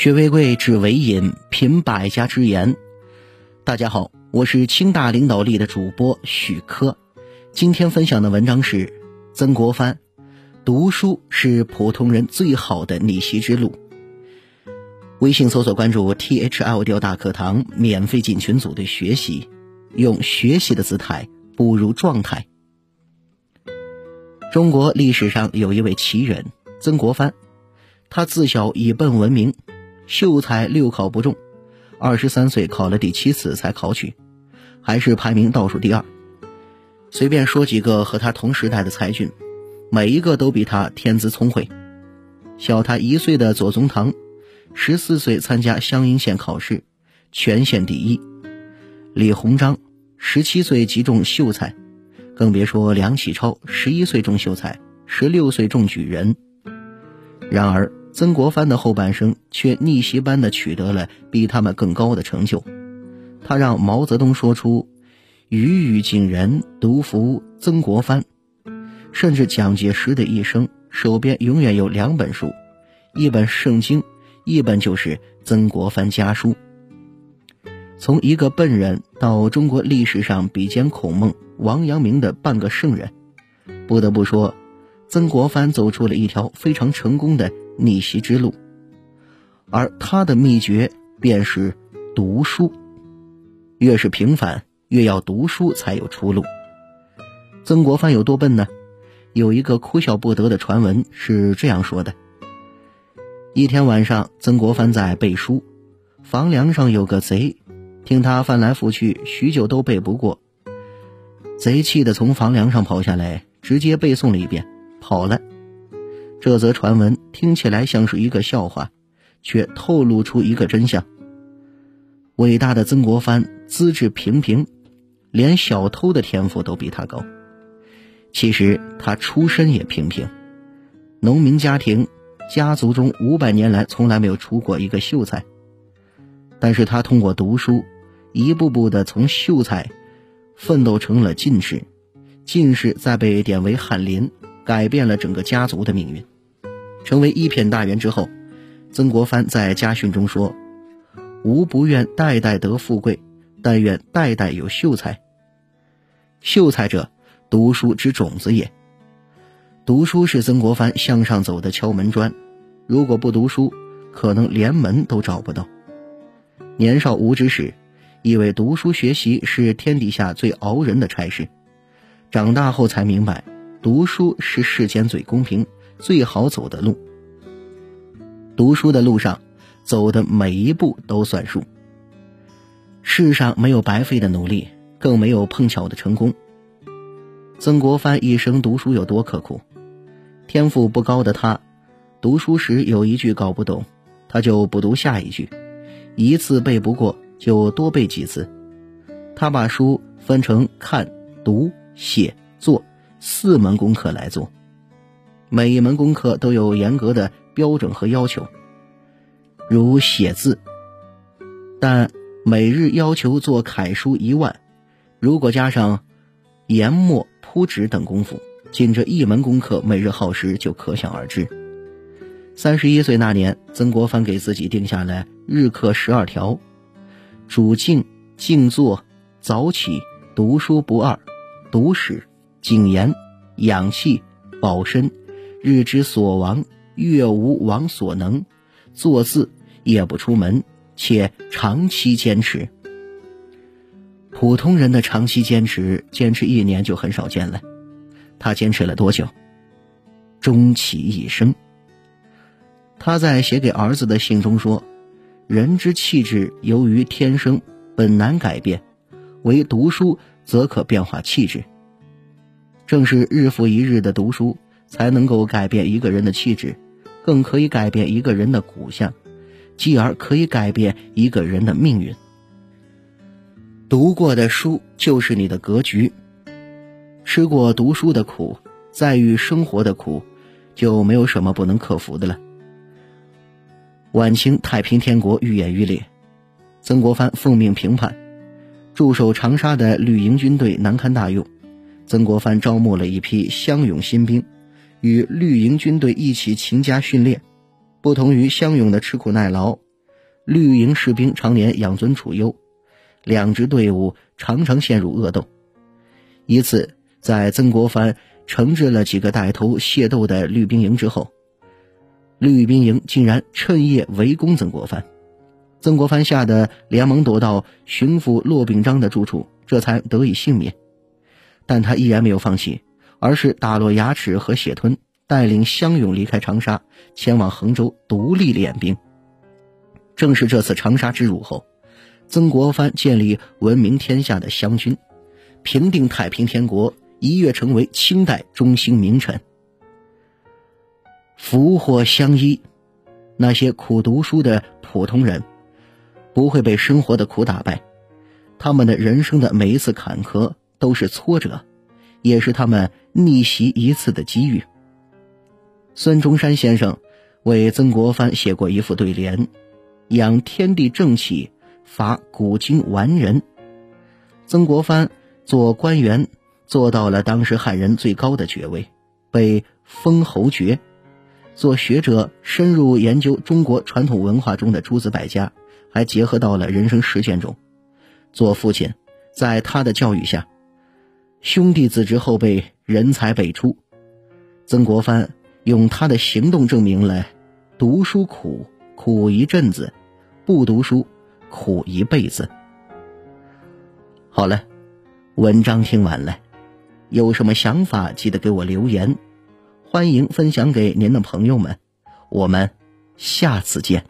学为贵，知为引，品百家之言。大家好，我是清大领导力的主播许科。今天分享的文章是曾国藩：读书是普通人最好的逆袭之路。微信搜索关注 T H L 调大课堂，免费进群组队学习，用学习的姿态步入状态。中国历史上有一位奇人曾国藩，他自小以笨闻名。秀才六考不中，二十三岁考了第七次才考取，还是排名倒数第二。随便说几个和他同时代的才俊，每一个都比他天资聪慧。小他一岁的左宗棠，十四岁参加湘阴县考试，全县第一。李鸿章十七岁即中秀才，更别说梁启超十一岁中秀才，十六岁中举人。然而。曾国藩的后半生却逆袭般的取得了比他们更高的成就，他让毛泽东说出“语语惊人，独服曾国藩”，甚至蒋介石的一生手边永远有两本书，一本圣经，一本就是《曾国藩家书》。从一个笨人到中国历史上比肩孔孟、王阳明的半个圣人，不得不说，曾国藩走出了一条非常成功的。逆袭之路，而他的秘诀便是读书。越是平凡，越要读书才有出路。曾国藩有多笨呢？有一个哭笑不得的传闻是这样说的：一天晚上，曾国藩在背书，房梁上有个贼，听他翻来覆去，许久都背不过。贼气的从房梁上跑下来，直接背诵了一遍，跑了。这则传闻听起来像是一个笑话，却透露出一个真相。伟大的曾国藩资质平平，连小偷的天赋都比他高。其实他出身也平平，农民家庭，家族中五百年来从来没有出过一个秀才。但是他通过读书，一步步的从秀才奋斗成了进士，进士再被点为翰林，改变了整个家族的命运。成为一品大员之后，曾国藩在家训中说：“吾不愿代代得富贵，但愿代代有秀才。秀才者，读书之种子也。读书是曾国藩向上走的敲门砖，如果不读书，可能连门都找不到。年少无知时，以为读书学习是天底下最熬人的差事，长大后才明白，读书是世间最公平。”最好走的路，读书的路上，走的每一步都算数。世上没有白费的努力，更没有碰巧的成功。曾国藩一生读书有多刻苦？天赋不高的他，读书时有一句搞不懂，他就不读下一句，一次背不过就多背几次。他把书分成看、读、写、做四门功课来做。每一门功课都有严格的标准和要求，如写字，但每日要求做楷书一万，如果加上研墨铺纸等功夫，仅这一门功课每日耗时就可想而知。三十一岁那年，曾国藩给自己定下了日课十二条：主静、静坐、早起、读书不二、读史、谨言、养气、保身。日之所亡，月无亡所能。做字夜不出门，且长期坚持。普通人的长期坚持，坚持一年就很少见了。他坚持了多久？终其一生。他在写给儿子的信中说：“人之气质由于天生本难改变，唯读书则可变化气质。”正是日复一日的读书。才能够改变一个人的气质，更可以改变一个人的骨相，继而可以改变一个人的命运。读过的书就是你的格局，吃过读书的苦，再遇生活的苦，就没有什么不能克服的了。晚清太平天国愈演愈烈，曾国藩奉命平叛，驻守长沙的绿营军队难堪大用，曾国藩招募了一批乡勇新兵。与绿营军队一起勤加训练，不同于乡勇的吃苦耐劳，绿营士兵常年养尊处优，两支队伍常常陷入恶斗。一次，在曾国藩惩治了几个带头械斗的绿兵营之后，绿兵营竟然趁夜围攻曾国藩。曾国藩吓得连忙躲到巡抚骆秉章的住处，这才得以幸免。但他依然没有放弃，而是打落牙齿和血吞，带领乡勇离开长沙，前往衡州独立练兵。正是这次长沙之辱后，曾国藩建立闻名天下的湘军，平定太平天国，一跃成为清代中兴名臣。福祸相依，那些苦读书的普通人。不会被生活的苦打败，他们的人生的每一次坎坷都是挫折，也是他们逆袭一次的机遇。孙中山先生为曾国藩写过一副对联：“养天地正气，伐古今完人。”曾国藩做官员做到了当时汉人最高的爵位，被封侯爵；做学者深入研究中国传统文化中的诸子百家。还结合到了人生实践中。做父亲，在他的教育下，兄弟子侄后辈人才辈出。曾国藩用他的行动证明了：读书苦，苦一阵子；不读书，苦一辈子。好了，文章听完了，有什么想法记得给我留言，欢迎分享给您的朋友们。我们下次见。